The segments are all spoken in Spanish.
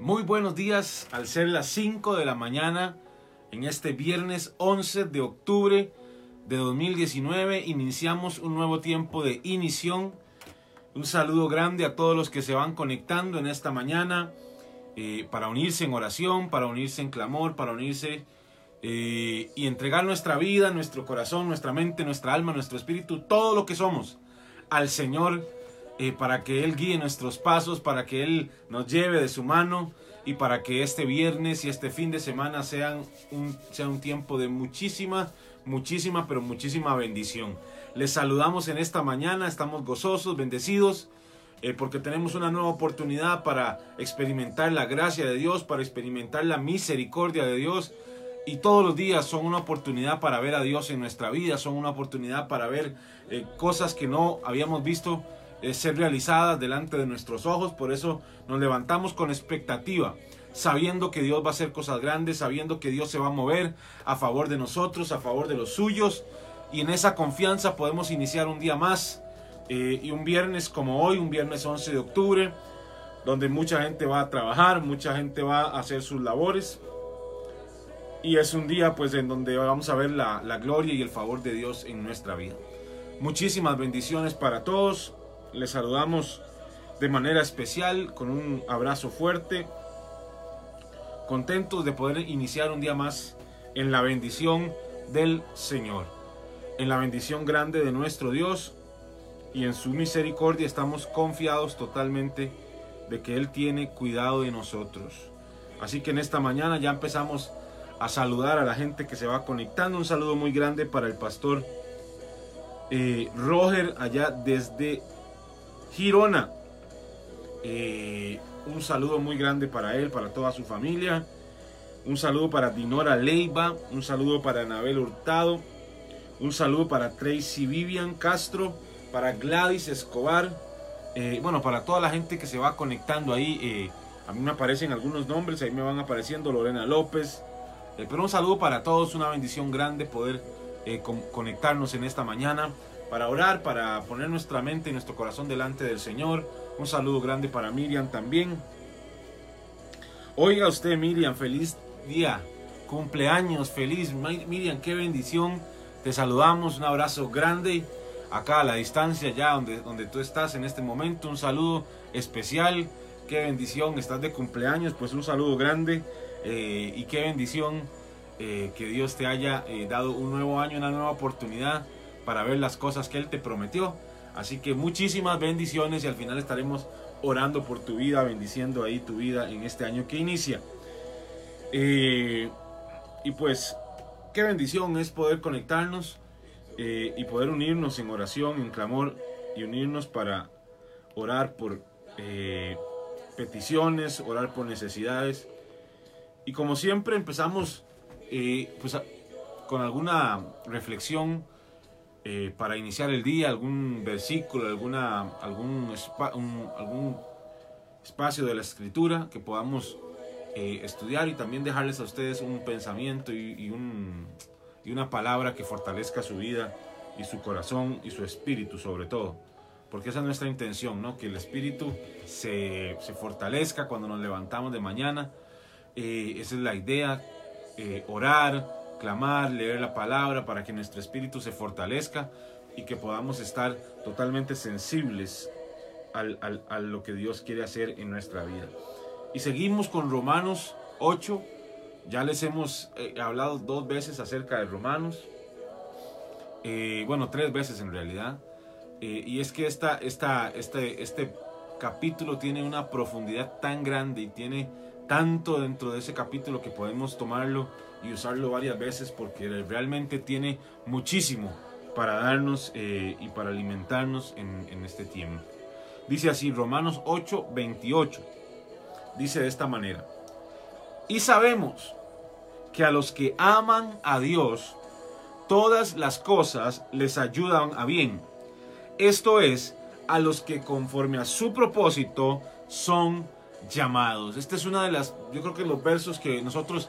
Muy buenos días al ser las 5 de la mañana en este viernes 11 de octubre de 2019 iniciamos un nuevo tiempo de inición. Un saludo grande a todos los que se van conectando en esta mañana eh, para unirse en oración, para unirse en clamor, para unirse eh, y entregar nuestra vida, nuestro corazón, nuestra mente, nuestra alma, nuestro espíritu, todo lo que somos al Señor eh, para que Él guíe nuestros pasos, para que Él nos lleve de su mano y para que este viernes y este fin de semana sean un, sea un tiempo de muchísima, muchísima, pero muchísima bendición. Les saludamos en esta mañana, estamos gozosos, bendecidos, eh, porque tenemos una nueva oportunidad para experimentar la gracia de Dios, para experimentar la misericordia de Dios. Y todos los días son una oportunidad para ver a Dios en nuestra vida, son una oportunidad para ver eh, cosas que no habíamos visto ser realizadas delante de nuestros ojos. Por eso nos levantamos con expectativa, sabiendo que Dios va a hacer cosas grandes, sabiendo que Dios se va a mover a favor de nosotros, a favor de los suyos. Y en esa confianza podemos iniciar un día más eh, y un viernes como hoy, un viernes 11 de octubre, donde mucha gente va a trabajar, mucha gente va a hacer sus labores. Y es un día pues en donde vamos a ver la, la gloria y el favor de Dios en nuestra vida. Muchísimas bendiciones para todos. Les saludamos de manera especial con un abrazo fuerte. Contentos de poder iniciar un día más en la bendición del Señor. En la bendición grande de nuestro Dios y en su misericordia estamos confiados totalmente de que Él tiene cuidado de nosotros. Así que en esta mañana ya empezamos a saludar a la gente que se va conectando. Un saludo muy grande para el pastor eh, Roger allá desde Girona. Eh, un saludo muy grande para él, para toda su familia. Un saludo para Dinora Leiva. Un saludo para Anabel Hurtado. Un saludo para Tracy Vivian Castro. Para Gladys Escobar. Eh, bueno, para toda la gente que se va conectando ahí. Eh, a mí me aparecen algunos nombres. Ahí me van apareciendo Lorena López. pero un saludo para todos. Una bendición grande poder conectarnos en esta mañana para orar, para poner nuestra mente y nuestro corazón delante del Señor. Un saludo grande para Miriam también. Oiga usted, Miriam, feliz día, cumpleaños, feliz. Miriam, qué bendición. Te saludamos, un abrazo grande acá a la distancia, ya donde, donde tú estás en este momento. Un saludo especial, qué bendición, estás de cumpleaños, pues un saludo grande eh, y qué bendición eh, que Dios te haya eh, dado un nuevo año, una nueva oportunidad para ver las cosas que Él te prometió. Así que muchísimas bendiciones y al final estaremos orando por tu vida, bendiciendo ahí tu vida en este año que inicia. Eh, y pues, qué bendición es poder conectarnos eh, y poder unirnos en oración, en clamor y unirnos para orar por eh, peticiones, orar por necesidades. Y como siempre empezamos pues, con alguna reflexión eh, para iniciar el día, algún versículo, alguna, algún, algún espacio de la escritura que podamos eh, estudiar y también dejarles a ustedes un pensamiento y, un, y, una palabra que fortalezca su vida y su corazón y su espíritu sobre todo. Porque esa es nuestra intención, ¿no? que el espíritu se, se fortalezca cuando nos levantamos de mañana. Eh, esa es la idea, orar, clamar, leer la palabra para que nuestro espíritu se fortalezca y que podamos estar totalmente sensibles a lo que Dios quiere hacer en nuestra vida. Y seguimos con Romanos 8. Ya les hemos eh, hablado dos veces acerca de Romanos. Eh, bueno, tres veces en realidad. Eh, y es que esta, esta, este, este capítulo tiene una profundidad tan grande y tiene tanto dentro de ese capítulo que podemos tomarlo y usarlo varias veces porque realmente tiene muchísimo para darnos eh, y para alimentarnos en, este tiempo. Dice así Romanos 8, 28. Dice de esta manera. Y sabemos que a los que aman a Dios, todas las cosas les ayudan a bien. Esto es, a los que conforme a su propósito son llamados. Este es una de las, yo creo que los versos que nosotros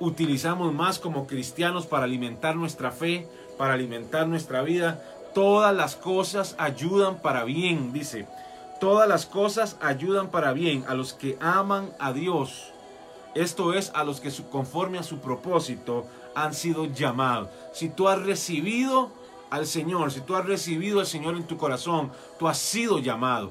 utilizamos más como cristianos para alimentar nuestra fe, para alimentar nuestra vida. Todas las cosas ayudan para bien, dice. Todas las cosas ayudan para bien a los que aman a Dios. Esto es a los que conforme a su propósito han sido llamados. Si tú has recibido al Señor, si tú has recibido al Señor en tu corazón, tú has sido llamado.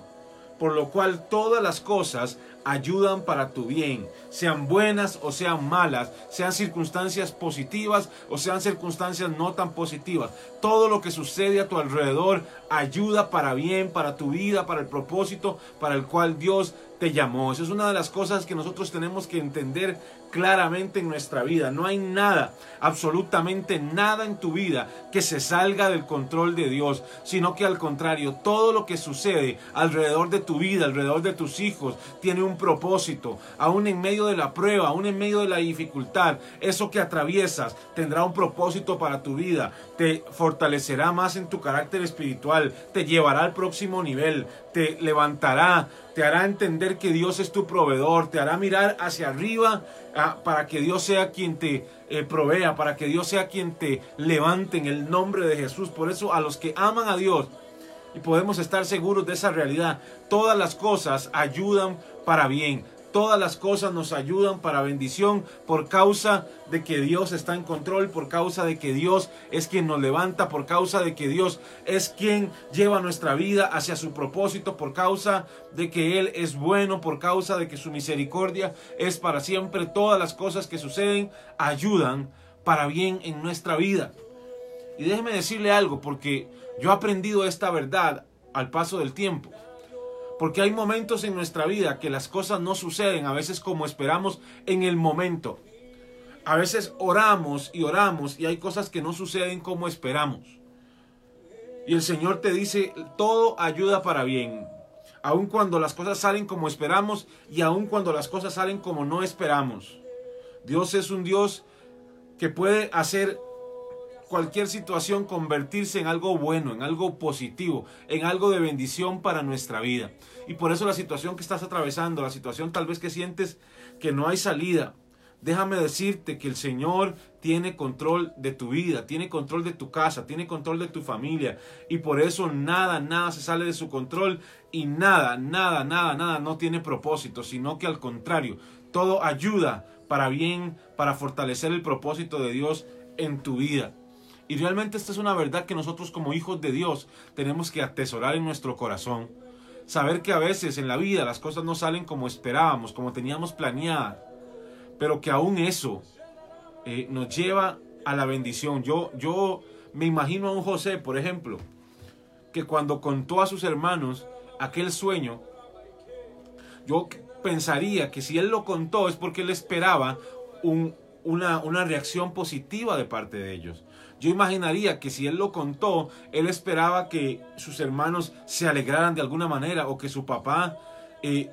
Por lo cual todas las cosas ayudan para tu bien, sean buenas o sean malas, sean circunstancias positivas o sean circunstancias no tan positivas. Todo lo que sucede a tu alrededor ayuda para bien, para tu vida, para el propósito para el cual Dios te llamó. Esa es una de las cosas que nosotros tenemos que entender claramente en nuestra vida. No hay nada, absolutamente nada en tu vida que se salga del control de Dios, sino que al contrario, todo lo que sucede alrededor de tu vida, alrededor de tus hijos, tiene un propósito. Aún en medio de la prueba, aún en medio de la dificultad, eso que atraviesas tendrá un propósito para tu vida. Te fortalecerá más en tu carácter espiritual, te llevará al próximo nivel, te levantará, te hará entender que Dios es tu proveedor, te hará mirar hacia arriba ah, para que Dios sea quien te eh, provea, para que Dios sea quien te levante en el nombre de Jesús. Por eso a los que aman a Dios, y podemos estar seguros de esa realidad, todas las cosas ayudan para bien. Todas las cosas nos ayudan para bendición por causa de que Dios está en control, por causa de que Dios es quien nos levanta, por causa de que Dios es quien lleva nuestra vida hacia su propósito, por causa de que Él es bueno, por causa de que su misericordia es para siempre. Todas las cosas que suceden ayudan para bien en nuestra vida. Y déjeme decirle algo, porque yo he aprendido esta verdad al paso del tiempo. Porque hay momentos en nuestra vida que las cosas no suceden a veces como esperamos en el momento. A veces oramos y oramos y hay cosas que no suceden como esperamos. Y el Señor te dice, todo ayuda para bien. Aun cuando las cosas salen como esperamos y aun cuando las cosas salen como no esperamos. Dios es un Dios que puede hacer cualquier situación convertirse en algo bueno, en algo positivo, en algo de bendición para nuestra vida. Y por eso la situación que estás atravesando, la situación tal vez que sientes que no hay salida, déjame decirte que el Señor tiene control de tu vida, tiene control de tu casa, tiene control de tu familia. Y por eso nada, nada se sale de su control y nada, nada, nada, nada no tiene propósito, sino que al contrario, todo ayuda para bien, para fortalecer el propósito de Dios en tu vida. Y realmente esta es una verdad que nosotros como hijos de Dios tenemos que atesorar en nuestro corazón. Saber que a veces en la vida las cosas no salen como esperábamos, como teníamos planeada, pero que aún eso eh, nos lleva a la bendición. Yo, yo me imagino a un José, por ejemplo, que cuando contó a sus hermanos aquel sueño, yo pensaría que si él lo contó es porque él esperaba una, una reacción positiva de parte de ellos. Yo imaginaría que si él lo contó, él esperaba que sus hermanos se alegraran de alguna manera o que su papá eh,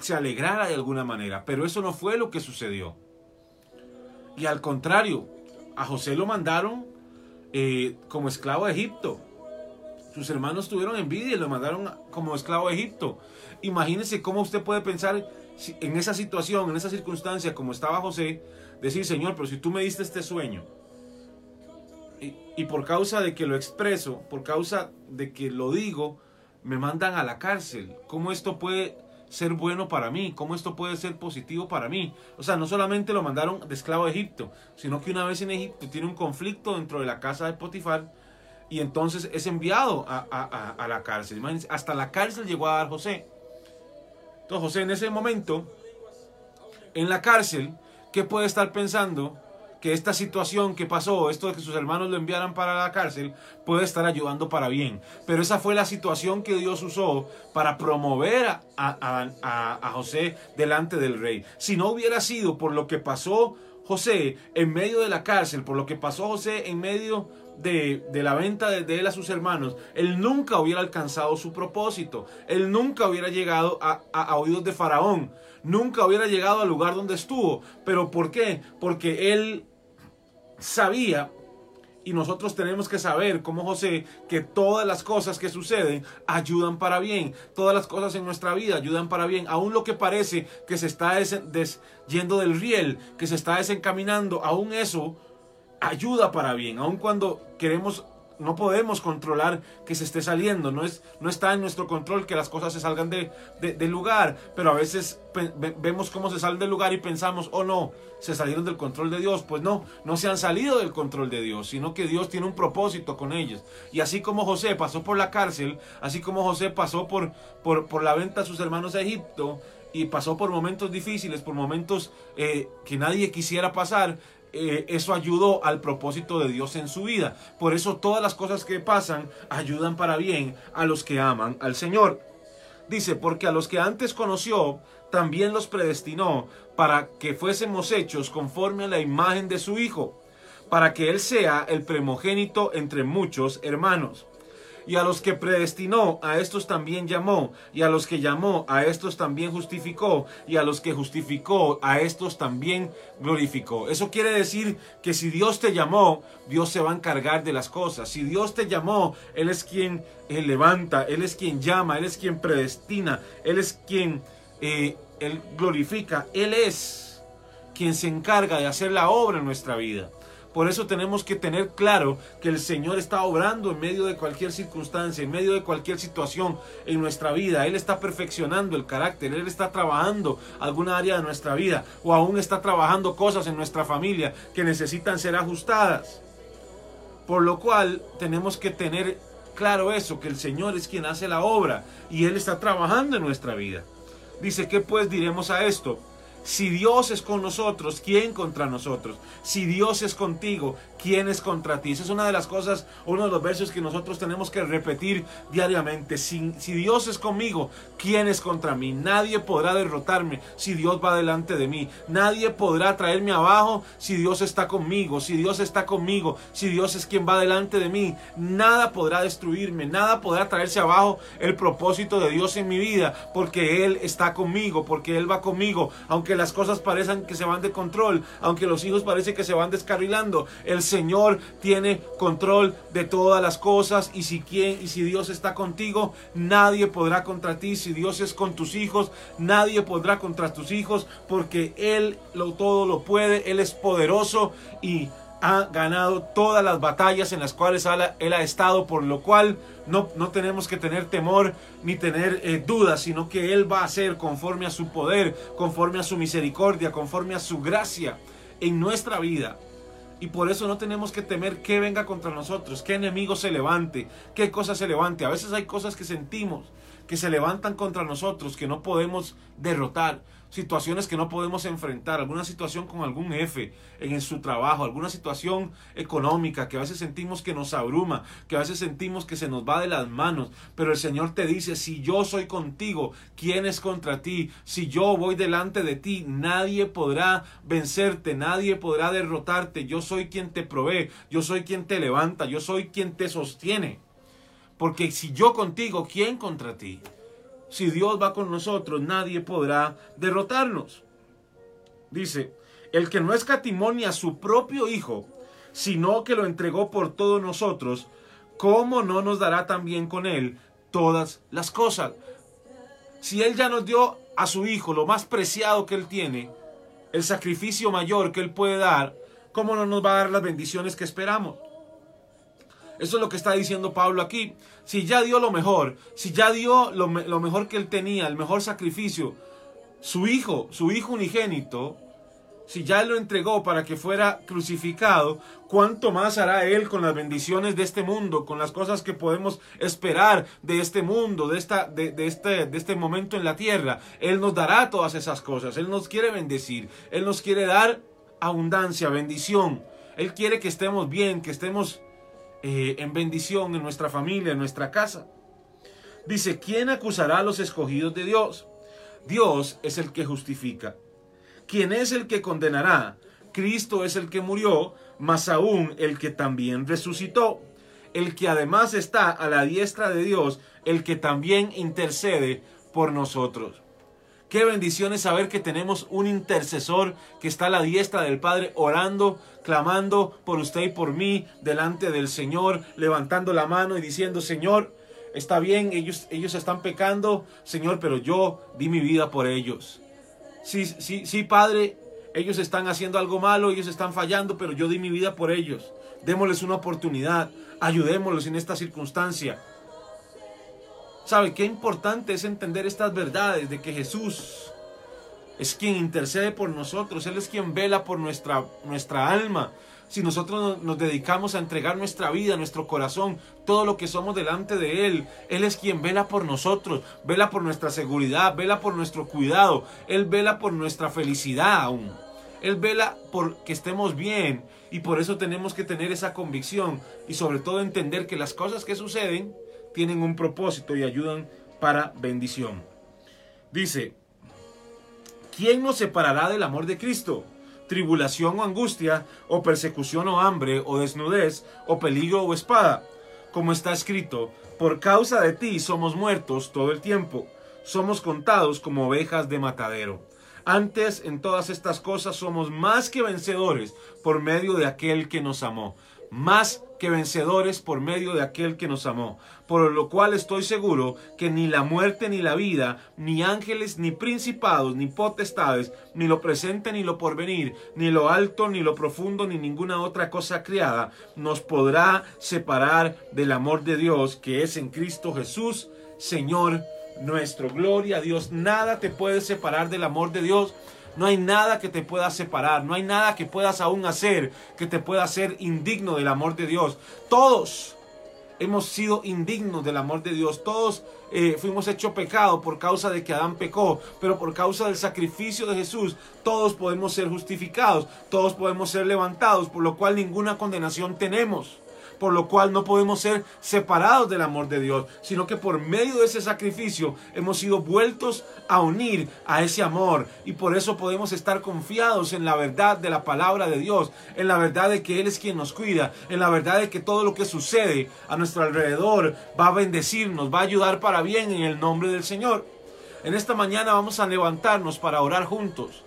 se alegrara de alguna manera. Pero eso no fue lo que sucedió. Y al contrario, a José lo mandaron eh, como esclavo a Egipto. Sus hermanos tuvieron envidia y lo mandaron como esclavo a Egipto. Imagínese cómo usted puede pensar en esa situación, en esa circunstancia, como estaba José, decir, Señor, pero si tú me diste este sueño, y, por causa de que lo expreso, por causa de que lo digo, me mandan a la cárcel. ¿Cómo esto puede ser bueno para mí? ¿Cómo esto puede ser positivo para mí? O sea, no solamente lo mandaron de esclavo a Egipto, sino que una vez en Egipto tiene un conflicto dentro de la casa de Potifar y entonces es enviado a, a la cárcel. hasta la cárcel llegó a dar José. Entonces José en ese momento, en la cárcel, ¿qué puede estar pensando? que esta situación que pasó, esto de que sus hermanos lo enviaran para la cárcel, puede estar ayudando para bien. Pero esa fue la situación que Dios usó para promover a, a, José delante del rey. Si no hubiera sido por lo que pasó José en medio de la cárcel, por lo que pasó José en medio de, la venta de, de, él a sus hermanos, él nunca hubiera alcanzado su propósito. Él nunca hubiera llegado a, a, oídos de Faraón. Nunca hubiera llegado al lugar donde estuvo. ¿Pero por qué? Porque él sabía y nosotros tenemos que saber, como José, que todas las cosas que suceden ayudan para bien. Todas las cosas en nuestra vida ayudan para bien. Aún lo que parece que se está yendo del riel, que se está desencaminando, aún eso ayuda para bien. Aún cuando queremos no podemos controlar que se esté saliendo, no, es, no está en nuestro control que las cosas se salgan de, del lugar, pero a veces vemos cómo se salen del lugar y pensamos, oh no, se salieron del control de Dios. Pues no, no se han salido del control de Dios, sino que Dios tiene un propósito con ellos. Y así como José pasó por la cárcel, así como José pasó por, por, por la venta a sus hermanos a Egipto, y pasó por momentos difíciles, por momentos eh, que nadie quisiera pasar, eh, eso ayudó al propósito de Dios en su vida. Por eso todas las cosas que pasan ayudan para bien a los que aman al Señor. Dice, porque a los que antes conoció, también los predestinó para que fuésemos hechos conforme a la imagen de su Hijo, para que Él sea el primogénito entre muchos hermanos. Y a los que predestinó, a estos también llamó. Y a los que llamó, a estos también justificó. Y a los que justificó, a estos también glorificó. Eso quiere decir que si Dios te llamó, Dios se va a encargar de las cosas. Si Dios te llamó, Él es quien eh, levanta, Él es quien llama, Él es quien predestina, Él es quien eh, glorifica. Él es quien se encarga de hacer la obra en nuestra vida. Por eso tenemos que tener claro que el Señor está obrando en medio de cualquier circunstancia, en medio de cualquier situación en nuestra vida. Él está perfeccionando el carácter, Él está trabajando alguna área de nuestra vida o aún está trabajando cosas en nuestra familia que necesitan ser ajustadas. Por lo cual tenemos que tener claro eso, que el Señor es quien hace la obra y Él está trabajando en nuestra vida. Dice, ¿qué pues diremos a esto? Si Dios es con nosotros, ¿quién contra nosotros? Si Dios es contigo, ¿quién es contra ti? Esa es una de las cosas, uno de los versos que nosotros tenemos que repetir diariamente. Si, si, Dios es conmigo, ¿quién es contra mí? Nadie podrá derrotarme si Dios va delante de mí. Nadie podrá traerme abajo si Dios está conmigo. Si Dios está conmigo, si Dios es quien va delante de mí, nada podrá destruirme, nada podrá traerse abajo el propósito de Dios en mi vida, porque Él está conmigo, porque Él va conmigo, aunque las cosas parecen que se van de control, aunque los hijos parece que se van descarrilando, el Señor tiene control de todas las cosas y si quien y si Dios está contigo, nadie podrá contra ti, si Dios es con tus hijos, nadie podrá contra tus hijos porque él lo todo lo puede, él es poderoso y ha ganado todas las batallas en las cuales él ha estado, por lo cual no, no tenemos que tener temor ni tener eh, dudas, sino que Él va a hacer conforme a su poder, conforme a su misericordia, conforme a su gracia en nuestra vida. Y por eso no tenemos que temer que venga contra nosotros, qué enemigo se levante, qué cosa se levante. A veces hay cosas que sentimos que se levantan contra nosotros, que no podemos derrotar situaciones que no podemos enfrentar, alguna situación con algún jefe en su trabajo, alguna situación económica que a veces sentimos que nos abruma, que a veces sentimos que se nos va de las manos, pero el Señor te dice, si yo soy contigo, ¿quién es contra ti? Si yo voy delante de ti, nadie podrá vencerte, nadie podrá derrotarte, yo soy quien te provee, yo soy quien te levanta, yo soy quien te sostiene. Porque si yo contigo, ¿quién contra ti? Si Dios va con nosotros, nadie podrá derrotarnos. Dice, el que no escatimonia a su propio Hijo, sino que lo entregó por todos nosotros, ¿cómo no nos dará también con él todas las cosas? Si él ya nos dio a su Hijo lo más preciado que él tiene, el sacrificio mayor que él puede dar, ¿cómo no nos va a dar las bendiciones que esperamos? Eso es lo que está diciendo Pablo aquí. Si ya dio lo mejor, si ya dio lo, mejor que él tenía, el mejor sacrificio, su hijo, su hijo unigénito, si ya lo entregó para que fuera crucificado, ¿cuánto más hará Él con las bendiciones de este mundo, con las cosas que podemos esperar de este mundo, de, esta, de, de, este, de este momento en la tierra? Él nos dará todas esas cosas, Él nos quiere bendecir, Él nos quiere dar abundancia, bendición. Él quiere que estemos bien, que estemos eh, en bendición en nuestra familia, en nuestra casa. Dice, ¿quién acusará a los escogidos de Dios? Dios es el que justifica. ¿Quién es el que condenará? Cristo es el que murió, más aún el que también resucitó, el que además está a la diestra de Dios, el que también intercede por nosotros. Qué bendición es saber que tenemos un intercesor que está a la diestra del Padre orando, clamando por usted y por mí delante del Señor, levantando la mano y diciendo, Señor, está bien, ellos, ellos están pecando, Señor, pero yo di mi vida por ellos. Sí, sí, sí, Padre, ellos están haciendo algo malo, ellos están fallando, pero yo di mi vida por ellos. Démosles una oportunidad. Ayudémoslos en esta circunstancia. ¿Sabe qué importante es entender estas verdades de que Jesús es quien intercede por nosotros, Él es quien vela por nuestra, nuestra alma. Si nosotros nos dedicamos a entregar nuestra vida, nuestro corazón, todo lo que somos delante de Él, Él es quien vela por nosotros, vela por nuestra seguridad, vela por nuestro cuidado, Él vela por nuestra felicidad aún. Él vela por que estemos bien y por eso tenemos que tener esa convicción y sobre todo entender que las cosas que suceden tienen un propósito y ayudan para bendición. Dice, ¿quién nos separará del amor de Cristo? Tribulación o angustia, o persecución o hambre, o desnudez, o peligro o espada. Como está escrito, por causa de ti somos muertos todo el tiempo, somos contados como ovejas de matadero. Antes en todas estas cosas somos más que vencedores por medio de aquel que nos amó más que vencedores por medio de aquel que nos amó, por lo cual estoy seguro que ni la muerte ni la vida, ni ángeles, ni principados, ni potestades, ni lo presente ni lo porvenir, ni lo alto, ni lo profundo, ni ninguna otra cosa creada, nos podrá separar del amor de Dios que es en Cristo Jesús, Señor nuestro. Gloria a Dios, nada te puede separar del amor de Dios no hay nada que te pueda separar, no hay nada que puedas aún hacer que te pueda hacer indigno del amor de Dios. Todos hemos sido indignos del amor de Dios. Todos eh, fuimos hechos pecado por causa de que Adán pecó, pero por causa del sacrificio de Jesús, todos podemos ser justificados, todos podemos ser levantados, por lo cual ninguna condenación tenemos por lo cual no podemos ser separados del amor de Dios, sino que por medio de ese sacrificio hemos sido vueltos a unir a ese amor y por eso podemos estar confiados en la verdad de la palabra de Dios, en la verdad de que Él es quien nos cuida, en la verdad de que todo lo que sucede a nuestro alrededor va a bendecirnos, va a ayudar para bien en el nombre del Señor. En esta mañana vamos a levantarnos para orar juntos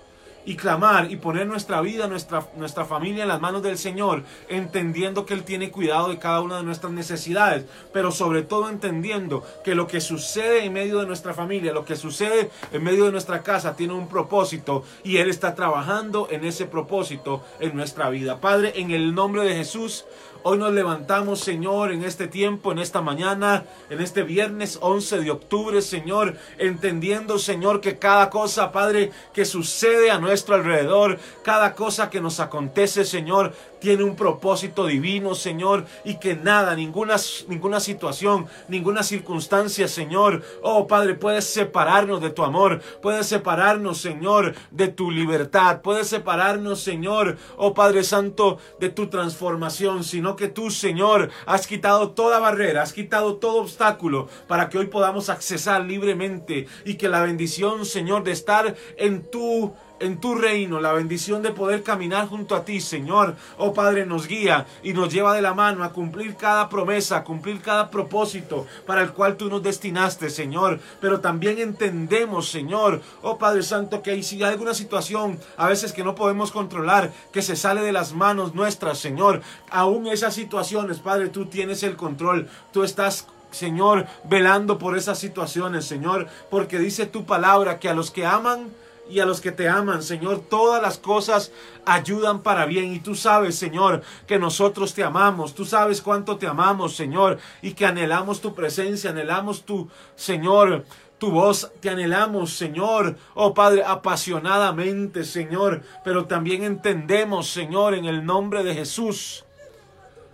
y clamar y poner nuestra vida, nuestra, nuestra familia en las manos del Señor, entendiendo que Él tiene cuidado de cada una de nuestras necesidades, pero sobre todo entendiendo que lo que sucede en medio de nuestra familia, lo que sucede en medio de nuestra casa, tiene un propósito y Él está trabajando en ese propósito en nuestra vida. Padre, en el nombre de Jesús, Hoy nos levantamos, Señor, en este tiempo, en esta mañana, en este viernes 11 de octubre, Señor, entendiendo, Señor, que cada cosa, Padre, que sucede a nuestro alrededor, cada cosa que nos acontece, Señor, tiene un propósito divino, Señor, y que nada, ninguna, ninguna situación, ninguna circunstancia, Señor, oh Padre, puedes separarnos de tu amor, puedes separarnos, Señor, de tu libertad, puedes separarnos, Señor, oh Padre Santo, de tu transformación, sino que tú, Señor, has quitado toda barrera, has quitado todo obstáculo para que hoy podamos accesar libremente y que la bendición, Señor, de estar en tu en tu reino, la bendición de poder caminar junto a ti, Señor. Oh Padre, nos guía y nos lleva de la mano a cumplir cada promesa, a cumplir cada propósito para el cual tú nos destinaste, Señor. Pero también entendemos, Señor, oh Padre Santo, que si hay alguna situación a veces que no podemos controlar, que se sale de las manos nuestras, Señor. Aún esas situaciones, Padre, tú tienes el control. Tú estás Señor, velando por esas situaciones, Señor, porque dice tu palabra que a los que aman, y a los que te aman, Señor. Todas las cosas ayudan para bien. Y tú sabes, Señor, que nosotros te amamos. Tú sabes cuánto te amamos, Señor. Y que anhelamos tu presencia, anhelamos tu, Señor, tu voz te anhelamos, Señor. Oh Padre, apasionadamente, Señor. Pero también entendemos, Señor, en el nombre de Jesús,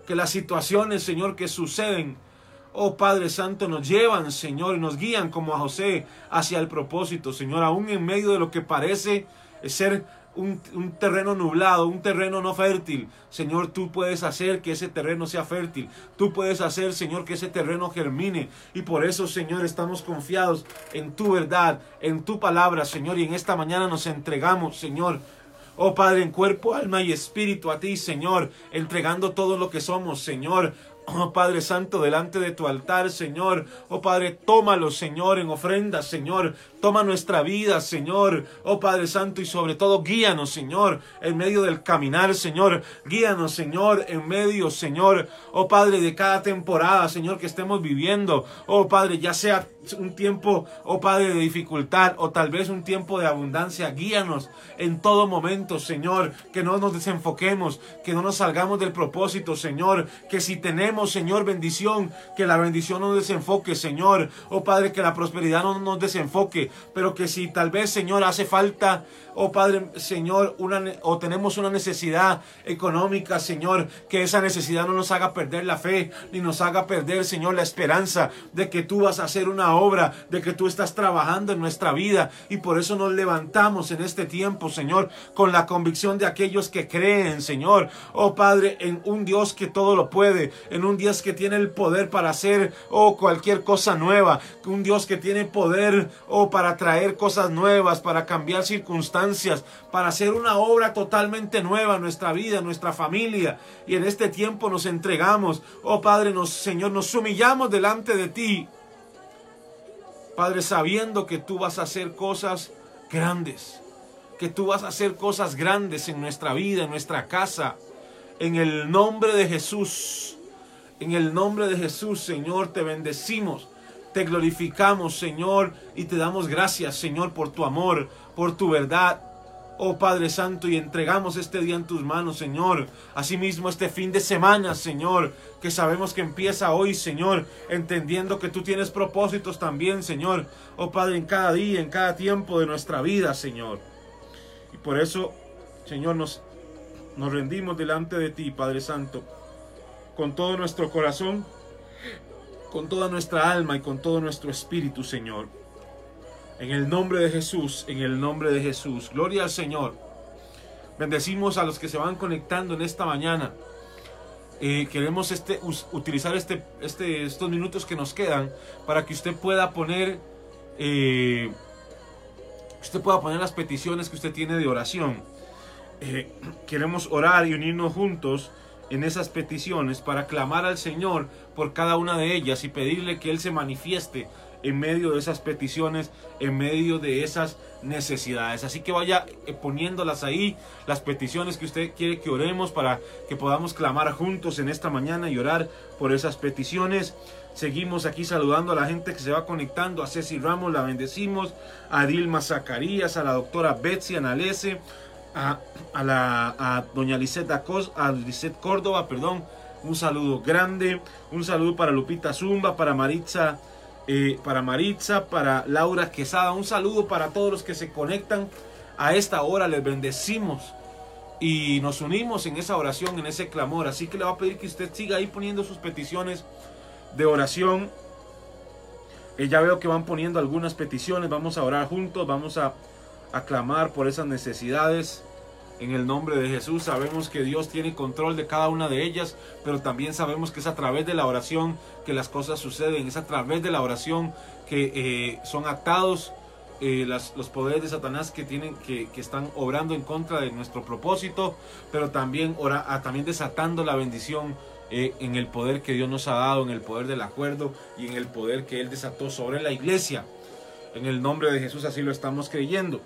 que las situaciones, Señor, que suceden Oh Padre Santo, nos llevan, Señor, y nos guían como a José hacia el propósito, Señor, aún en medio de lo que parece ser un, terreno nublado, un terreno no fértil. Señor, tú puedes hacer que ese terreno sea fértil. Tú puedes hacer, Señor, que ese terreno germine. Y por eso, Señor, estamos confiados en tu verdad, en tu palabra, Señor. Y en esta mañana nos entregamos, Señor, Oh Padre, en cuerpo, alma y espíritu a ti, Señor, entregando todo lo que somos, Señor. Oh Padre Santo, delante de tu altar, Señor. Oh Padre, tómalo, Señor, en ofrenda, Señor. Toma nuestra vida, Señor. Oh Padre Santo, y sobre todo guíanos, Señor, en medio del caminar, Señor. Guíanos, Señor, en medio, Señor. Oh Padre, de cada temporada, Señor, que estemos viviendo. Oh Padre, ya sea un tiempo, oh Padre, de dificultad o tal vez un tiempo de abundancia. Guíanos en todo momento, Señor. Que no nos desenfoquemos, que no nos salgamos del propósito, Señor. Que si tenemos, Señor, bendición, que la bendición no nos desenfoque, Señor. Oh Padre, que la prosperidad no nos desenfoque, pero que si tal vez, Señor, hace falta oh Padre, Señor, una, o tenemos una necesidad económica, Señor, que esa necesidad no nos haga perder la fe, ni nos haga perder, Señor, la esperanza de que tú vas a hacer una obra, de que tú estás trabajando en nuestra vida. Y por eso nos levantamos en este tiempo, Señor, con la convicción de aquellos que creen, Señor, oh Padre, en un Dios que todo lo puede, en un Dios que tiene el poder para hacer, oh, cualquier cosa nueva, un Dios que tiene poder, oh, para traer cosas nuevas, para cambiar circunstancias para hacer una obra totalmente nueva en nuestra vida, en nuestra familia. Y en este tiempo nos entregamos. Oh Padre, nos, Señor, nos humillamos delante de ti. Padre, sabiendo que tú vas a hacer cosas grandes. Que tú vas a hacer cosas grandes en nuestra vida, en nuestra casa. En el nombre de Jesús. En el nombre de Jesús, Señor, te bendecimos. Te glorificamos, Señor, y te damos gracias, Señor, por tu amor, por tu verdad. Oh Padre Santo, y entregamos este día en tus manos, Señor. Asimismo, este fin de semana, Señor, que sabemos que empieza hoy, Señor, entendiendo que tú tienes propósitos también, Señor. Oh Padre, en cada día, en cada tiempo de nuestra vida, Señor. Y por eso, Señor, nos, nos rendimos delante de ti, Padre Santo, con todo nuestro corazón, con toda nuestra alma y con todo nuestro espíritu, Señor. En el nombre de Jesús, en el nombre de Jesús. Gloria al Señor. Bendecimos a los que se van conectando en esta mañana. Eh, queremos este, utilizar este, este, estos minutos que nos quedan para que usted pueda poner eh, usted pueda poner las peticiones que usted tiene de oración. Eh, queremos orar y unirnos juntos en esas peticiones para clamar al Señor por cada una de ellas y pedirle que Él se manifieste en medio de esas peticiones, en medio de esas necesidades. Así que vaya eh, poniéndolas ahí, las peticiones que usted quiere que oremos para que podamos clamar juntos en esta mañana y orar por esas peticiones. Seguimos aquí saludando a la gente que se va conectando. A Ceci Ramos la bendecimos. A Dilma Zacarías, a la doctora Betsy Analese, a, la, doña Lisette, a Lisette Córdoba, perdón. Un saludo grande. Un saludo para Lupita Zumba, para Maritza eh, para Maritza, para Laura Quesada. Un saludo para todos los que se conectan a esta hora. Les bendecimos y nos unimos en esa oración, en ese clamor. Así que le va a pedir que usted siga ahí poniendo sus peticiones de oración. Eh, ya veo que van poniendo algunas peticiones. Vamos a orar juntos. Vamos a, a clamar por esas necesidades. En el nombre de Jesús sabemos que Dios tiene control de cada una de ellas, pero también sabemos que es a través de la oración que las cosas suceden, es a través de la oración que eh, son atados eh, los poderes de Satanás que tienen que, están obrando en contra de nuestro propósito, pero también, ah, también desatando la bendición eh, en el poder que Dios nos ha dado, en el poder del acuerdo y en el poder que Él desató sobre la iglesia. En el nombre de Jesús así lo estamos creyendo.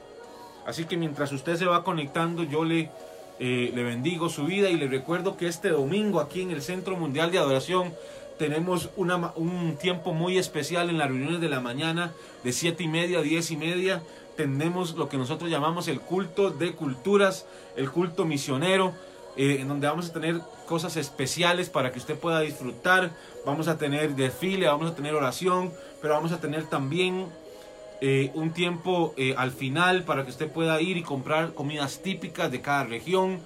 Así que mientras usted se va conectando, yo le, eh, le bendigo su vida y le recuerdo que este domingo aquí en el Centro Mundial de Adoración tenemos una, un tiempo muy especial en las reuniones de la mañana de 7 y media a 10 y media. Tenemos lo que nosotros llamamos el culto de culturas, el culto misionero, eh, en donde vamos a tener cosas especiales para que usted pueda disfrutar. Vamos a tener desfile, vamos a tener oración, pero vamos a tener también eh, un tiempo eh, al final para que usted pueda ir y comprar comidas típicas de cada región,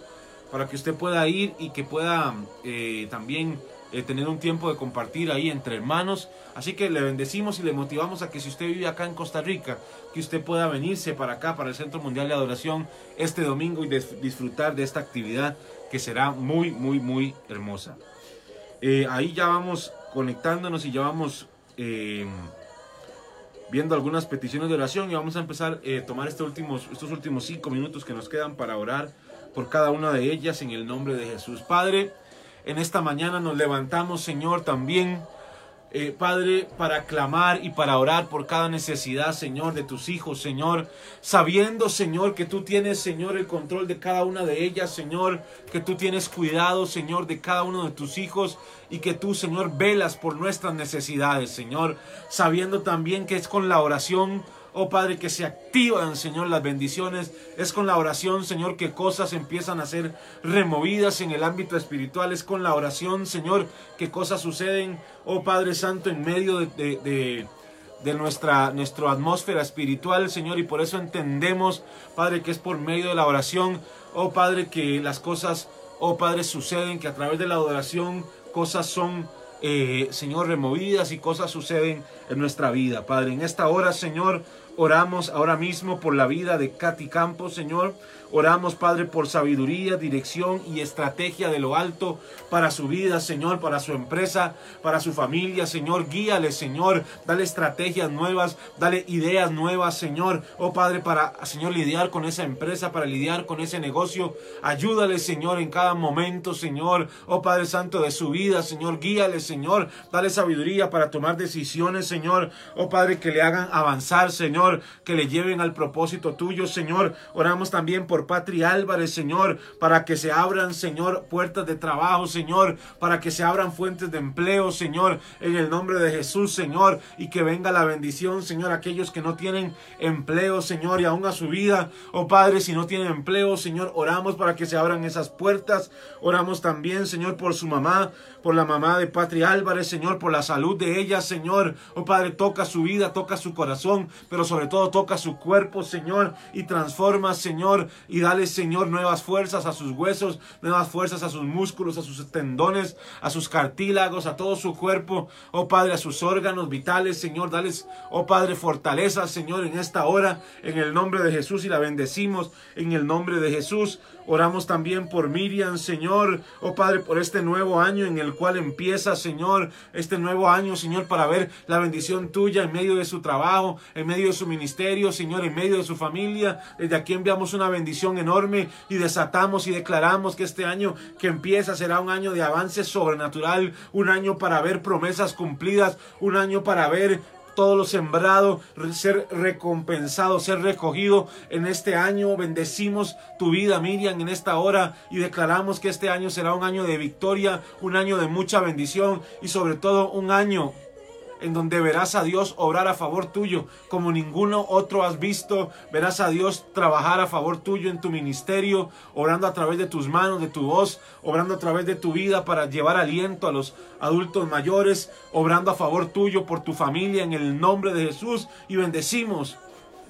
para que usted pueda ir y que pueda eh, también tener un tiempo de compartir ahí entre hermanos. Así que le bendecimos y le motivamos a que si usted vive acá en Costa Rica, que usted pueda venirse para acá, para el Centro Mundial de Adoración, este domingo y disfrutar de esta actividad que será muy, muy, muy hermosa. ahí ya vamos conectándonos y ya vamos viendo algunas peticiones de oración y vamos a empezar a eh, tomar este últimos, estos últimos cinco minutos que nos quedan para orar por cada una de ellas en el nombre de Jesús. Padre, en esta mañana nos levantamos, Señor, también eh, Padre, para clamar y para orar por cada necesidad, Señor, de tus hijos, Señor, sabiendo, Señor, que tú tienes, Señor, el control de cada una de ellas, Señor, que tú tienes cuidado, Señor, de cada uno de tus hijos y que tú, Señor, velas por nuestras necesidades, Señor, sabiendo también que es con la oración Oh Padre, que se activan, Señor, las bendiciones. Es con la oración, Señor, que cosas empiezan a ser removidas en el ámbito espiritual. Es con la oración, Señor, que cosas suceden, oh Padre Santo, en medio de, de, nuestra, nuestra atmósfera espiritual, Señor. Y por eso entendemos, Padre, que es por medio de la oración, oh Padre, que las cosas, oh Padre, suceden, que a través de la adoración cosas son eh, Señor, removidas y cosas suceden en nuestra vida. Padre, en esta hora, Señor, oramos ahora mismo por la vida de Katy Campos, Señor. Oramos, Padre, por sabiduría, dirección y estrategia de lo alto para su vida, Señor, para su empresa, para su familia, Señor. Guíale, Señor. Dale estrategias nuevas, dale ideas nuevas, Señor. Oh, Padre, para, Señor, lidiar con esa empresa, para lidiar con ese negocio. Ayúdale, Señor, en cada momento, Señor. Oh, Padre Santo, de su vida, Señor. Guíale, Señor. Dale sabiduría para tomar decisiones, Señor. Oh, Padre, que le hagan avanzar, Señor. Que le lleven al propósito tuyo, Señor. Oramos también por Patri Álvarez, Señor, para que se abran, Señor, puertas de trabajo, Señor, para que se abran fuentes de empleo, Señor, en el nombre de Jesús, Señor, y que venga la bendición, Señor, aquellos que no tienen empleo, Señor, y aún a su vida, oh Padre, si no tienen empleo, Señor, oramos para que se abran esas puertas, oramos también, Señor, por su mamá, por la mamá de Patri Álvarez, Señor, por la salud de ella, Señor, oh Padre, toca su vida, toca su corazón, pero sobre todo toca su cuerpo, Señor, y transforma, Señor, y dale, Señor, nuevas fuerzas a sus huesos, nuevas fuerzas a sus músculos, a sus tendones, a sus cartílagos, a todo su cuerpo, oh Padre, a sus órganos vitales, Señor, dales, oh Padre, fortaleza, Señor, en esta hora, en el nombre de Jesús y la bendecimos en el nombre de Jesús. Oramos también por Miriam, Señor, oh Padre, por este nuevo año en el cual empieza, Señor, este nuevo año, Señor, para ver la bendición tuya en medio de su trabajo, en medio de su ministerio, Señor, en medio de su familia. Desde aquí enviamos una bendición enorme y desatamos y declaramos que este año que empieza será un año de avance sobrenatural, un año para ver promesas cumplidas, un año para ver todo lo sembrado, ser recompensado, ser recogido en este año. Bendecimos tu vida, Miriam, en esta hora y declaramos que este año será un año de victoria, un año de mucha bendición y sobre todo un año en donde verás a Dios obrar a favor tuyo como ninguno otro has visto. Verás a Dios trabajar a favor tuyo en tu ministerio, obrando a través de tus manos, de tu voz, obrando a través de tu vida para llevar aliento a los adultos mayores, obrando a favor tuyo por tu familia en el nombre de Jesús y bendecimos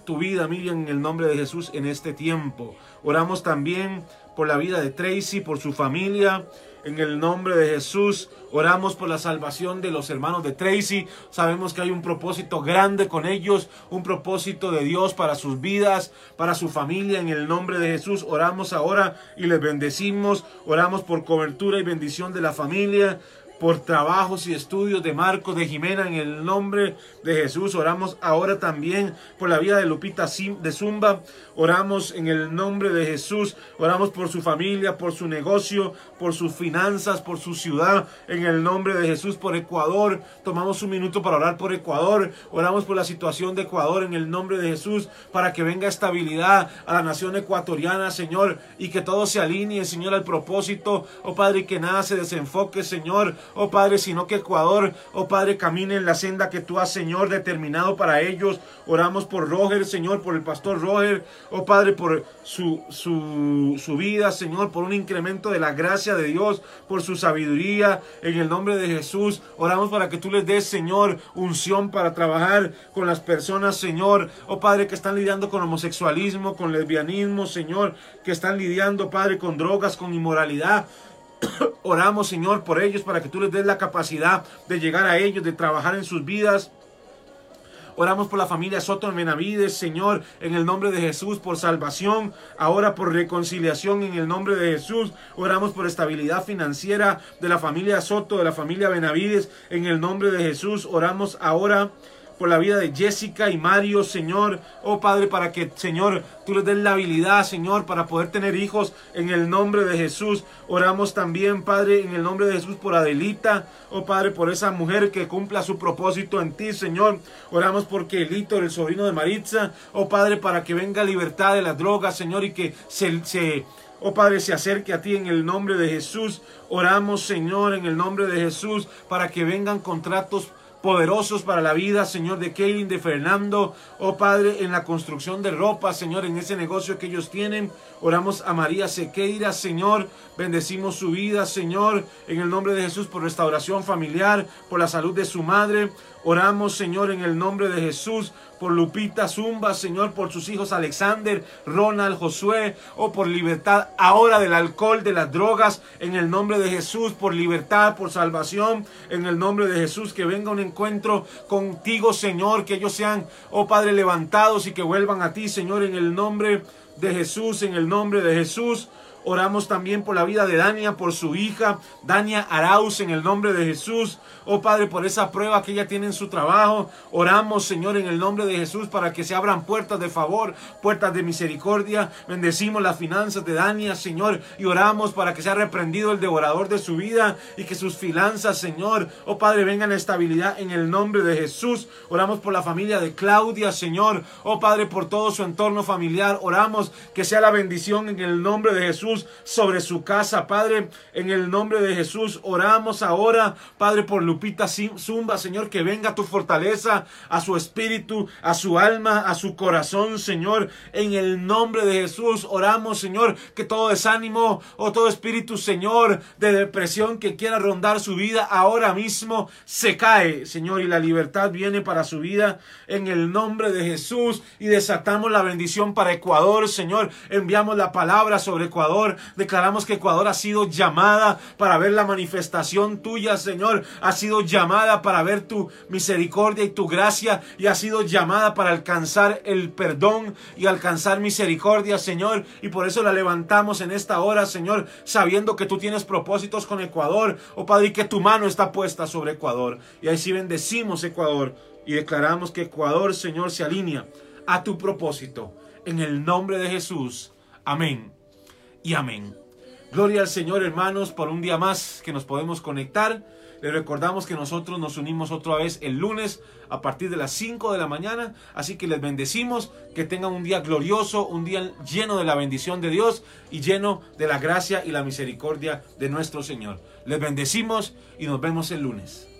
tu vida, Miriam, en el nombre de Jesús en este tiempo. Oramos también por la vida de Tracy, por su familia. En el nombre de Jesús, oramos por la salvación de los hermanos de Tracy. Sabemos que hay un propósito grande con ellos, un propósito de Dios para sus vidas, para su familia. En el nombre de Jesús, oramos ahora y les bendecimos. Oramos por cobertura y bendición de la familia por trabajos y estudios de Marcos, de Jimena, en el nombre de Jesús. Oramos ahora también por la vida de Lupita de Zumba. Oramos en el nombre de Jesús. Oramos por su familia, por su negocio, por sus finanzas, por su ciudad. En el nombre de Jesús, por Ecuador. Tomamos un minuto para orar por Ecuador. Oramos por la situación de Ecuador en el nombre de Jesús para que venga estabilidad a la nación ecuatoriana, Señor, y que todo se alinee, Señor, al propósito. Oh Padre, que nada se desenfoque, Señor oh Padre, sino que Ecuador, oh Padre, camine en la senda que tú has, Señor, determinado para ellos. Oramos por Roger, Señor, por el pastor Roger, oh Padre, por su, su, su vida, Señor, por un incremento de la gracia de Dios, por su sabiduría, en el nombre de Jesús. Oramos para que tú les des, Señor, unción para trabajar con las personas, Señor, oh Padre, que están lidiando con homosexualismo, con lesbianismo, Señor, que están lidiando, Padre, con drogas, con inmoralidad. Oramos, Señor, por ellos para que tú les des la capacidad de llegar a ellos, de trabajar en sus vidas. Oramos por la familia Soto en Benavides, Señor, en el nombre de Jesús, por salvación. Ahora por reconciliación en el nombre de Jesús. Oramos por estabilidad financiera de la familia Soto, de la familia Benavides, en el nombre de Jesús. Oramos ahora por la vida de Jessica y Mario, Señor. Oh Padre, para que, Señor, tú les des la habilidad, Señor, para poder tener hijos en el nombre de Jesús. Oramos también, Padre, en el nombre de Jesús por Adelita. Oh Padre, por esa mujer que cumpla su propósito en ti, Señor. Oramos por Kelito, el sobrino de Maritza. Oh Padre, para que venga libertad de las drogas, Señor, y que se, se Oh Padre, se acerque a ti en el nombre de Jesús. Oramos, Señor, en el nombre de Jesús, para que vengan contratos poderosos para la vida, Señor, de Kevin, de Fernando, oh Padre, en la construcción de ropa, Señor, en ese negocio que ellos tienen. Oramos a María Sequeira, Señor, bendecimos su vida, Señor, en el nombre de Jesús, por restauración familiar, por la salud de su madre. Oramos, Señor, en el nombre de Jesús, por Lupita Zumba, Señor, por sus hijos Alexander, Ronald, Josué, o por libertad ahora del alcohol, de las drogas, en el nombre de Jesús, por libertad, por salvación, en el nombre de Jesús, que venga un encuentro contigo, Señor, que ellos sean, oh Padre, levantados y que vuelvan a ti, Señor, en el nombre de Jesús, en el nombre de Jesús. Oramos también por la vida de Dania, por su hija, Dania Arauz, en el nombre de Jesús. Oh Padre, por esa prueba que ella tiene en su trabajo. Oramos, Señor, en el nombre de Jesús, para que se abran puertas de favor, puertas de misericordia. Bendecimos las finanzas de Dania, Señor, y oramos para que sea reprendido el devorador de su vida y que sus finanzas, Señor, oh Padre, vengan a estabilidad en el nombre de Jesús. Oramos por la familia de Claudia, Señor. Oh Padre, por todo su entorno familiar. Oramos que sea la bendición en el nombre de Jesús sobre su casa, Padre, en el nombre de Jesús. Oramos ahora, Padre, por Lupita Zumba, Señor, que venga tu fortaleza a su espíritu, a su alma, a su corazón, Señor, en el nombre de Jesús. Oramos, Señor, que todo desánimo o todo espíritu, Señor, de depresión que quiera rondar su vida ahora mismo se cae, Señor, y la libertad viene para su vida en el nombre de Jesús y desatamos la bendición para Ecuador, Señor. Enviamos la palabra sobre Declaramos que Ecuador ha sido llamada para ver la manifestación tuya, Señor. Ha sido llamada para ver tu misericordia y tu gracia. Y ha sido llamada para alcanzar el perdón y alcanzar misericordia, Señor. Y por eso la levantamos en esta hora, Señor, sabiendo que tú tienes propósitos con Ecuador. Oh Padre, y que tu mano está puesta sobre Ecuador. Y ahí sí bendecimos Ecuador. Y declaramos que Ecuador, Señor, se alinea a tu propósito. En el nombre de Jesús. Amén y amén. Gloria al Señor, hermanos, por un día más que nos podemos conectar. Les recordamos que nosotros nos unimos otra vez el lunes a partir de las 5 de la mañana. Así que les bendecimos, que tengan un día glorioso, un día lleno de la bendición de Dios y lleno de la gracia y la misericordia de nuestro Señor. Les bendecimos y nos vemos el lunes.